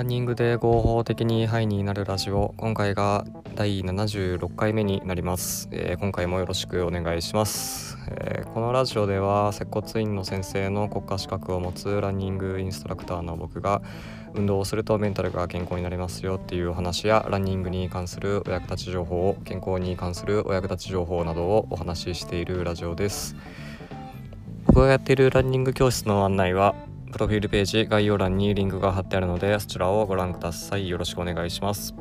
ランニングで合法的にハイになるラジオ。今回が第76回目になります、えー、今回もよろしくお願いします、えー、このラジオでは接骨院の先生の国家資格を持つランニングインストラクターの僕が運動をするとメンタルが健康になりますよっていうお話やランニングに関するお役立ち情報を健康に関するお役立ち情報などをお話ししているラジオです。僕がやっているランニング教室の案内はプロフィールページ概要欄にリンクが貼ってあるのでそちらをご覧ください。よろしくお願いします。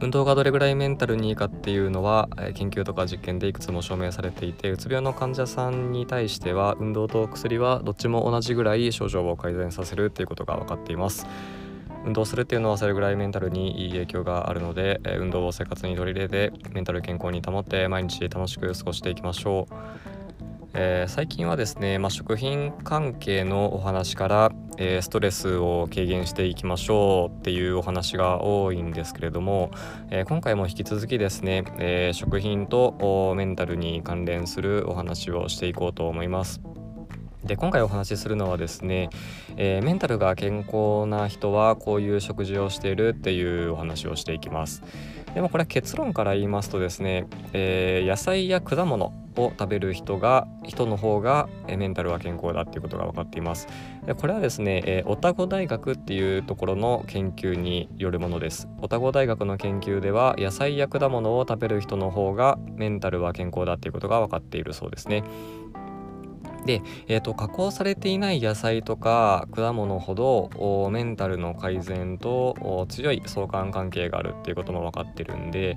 運動がどれぐらいメンタルにいいかっていうのは研究とか実験でいくつも証明されていてうつ病の患者さんに対しては運動と薬はどっちも同じぐらい症状を改善させるっていうことが分かっています。運動するっていうのはそれぐらいメンタルにいい影響があるので運動を生活に取り入れてメンタル健康に保って毎日楽しく過ごしていきましょう。えー、最近はですね、まあ、食品関係のお話から、えー、ストレスを軽減していきましょうっていうお話が多いんですけれども、えー、今回も引き続きですね、え食品とメンタルに関連するお話をしていこうと思います。で今回お話しするのはですね、えー、メンタルが健康な人はこういう食事をしているっていうお話をしていきます。でもこれは結論から言いますとですね、えー、野菜や果物を食べる人が人の方がメンタルは健康だっていうことが分かっています。でこれはですね、えー、オタゴ大学っていうところの研究によるものです。オタゴ大学の研究では野菜や果物を食べる人の方がメンタルは健康だっていうことが分かっているそうですね。で、えーと、加工されていない野菜とか果物ほどメンタルの改善と強い相関関係があるっていうことも分かってるんで、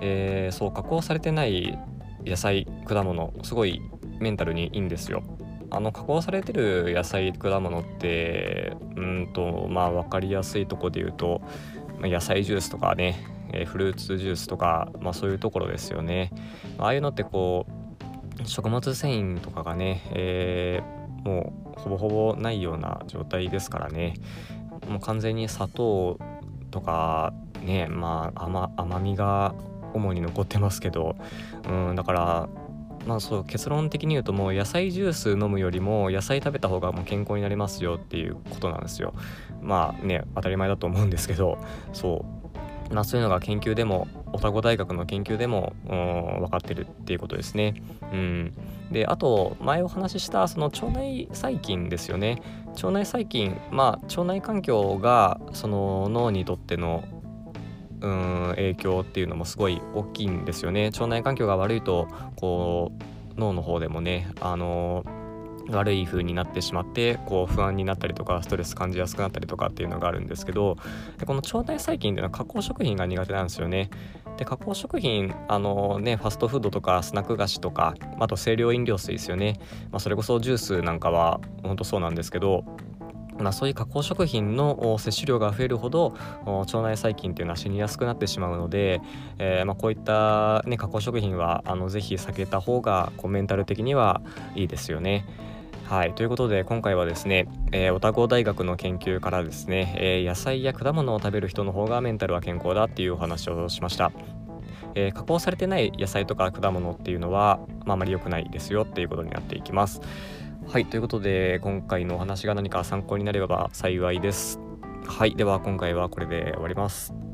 えー、そう加工されてない野菜果物すごいメンタルにいいんですよ。あの加工されてる野菜果物ってうんとまあ分かりやすいとこで言うと野菜ジュースとかねフルーツジュースとか、まあ、そういうところですよね。ああいうのってこう食物繊維とかがね、えー、もうほぼほぼないような状態ですからね。もう完全に砂糖とかねまあ甘甘みが主に残ってますけど、うん、だからまあそう結論的に言うともう野菜ジュース飲むよりも野菜食べた方がもう健康になりますよっていうことなんですよ。まあね当たり前だと思うんですけど。そう。まあそういうのが研究でもオタゴ大学の研究でも分かってるっていうことですね。うん、であと前お話ししたその腸内細菌ですよね。腸内細菌まあ腸内環境がその脳にとってのうん影響っていうのもすごい大きいんですよね。腸内環境が悪いとこう脳の方でもねあのー悪い風になってしまってこう不安になったりとかストレス感じやすくなったりとかっていうのがあるんですけどこの腸内細菌っていうのは加工食品が苦手なんですよね。で加工食品あのねファストフードとかスナック菓子とかあと清涼飲料水ですよね、まあ、それこそジュースなんかは本当そうなんですけどまあ、そういう加工食品の摂取量が増えるほど腸内細菌っていうのは死にやすくなってしまうので、えー、まあ、こういった、ね、加工食品はあのぜひ避けた方がこうメンタル的にはいいですよね。はい、ということで今回はですね、えー、オタゴ大学の研究からですね、えー、野菜や果物を食べる人の方がメンタルは健康だっていうお話をしました。えー、加工されてない野菜とか果物っていうのは、まあ、あまり良くないですよっていうことになっていきます。はいということで今回のお話が何か参考になれば幸いです。はいでは今回はこれで終わります。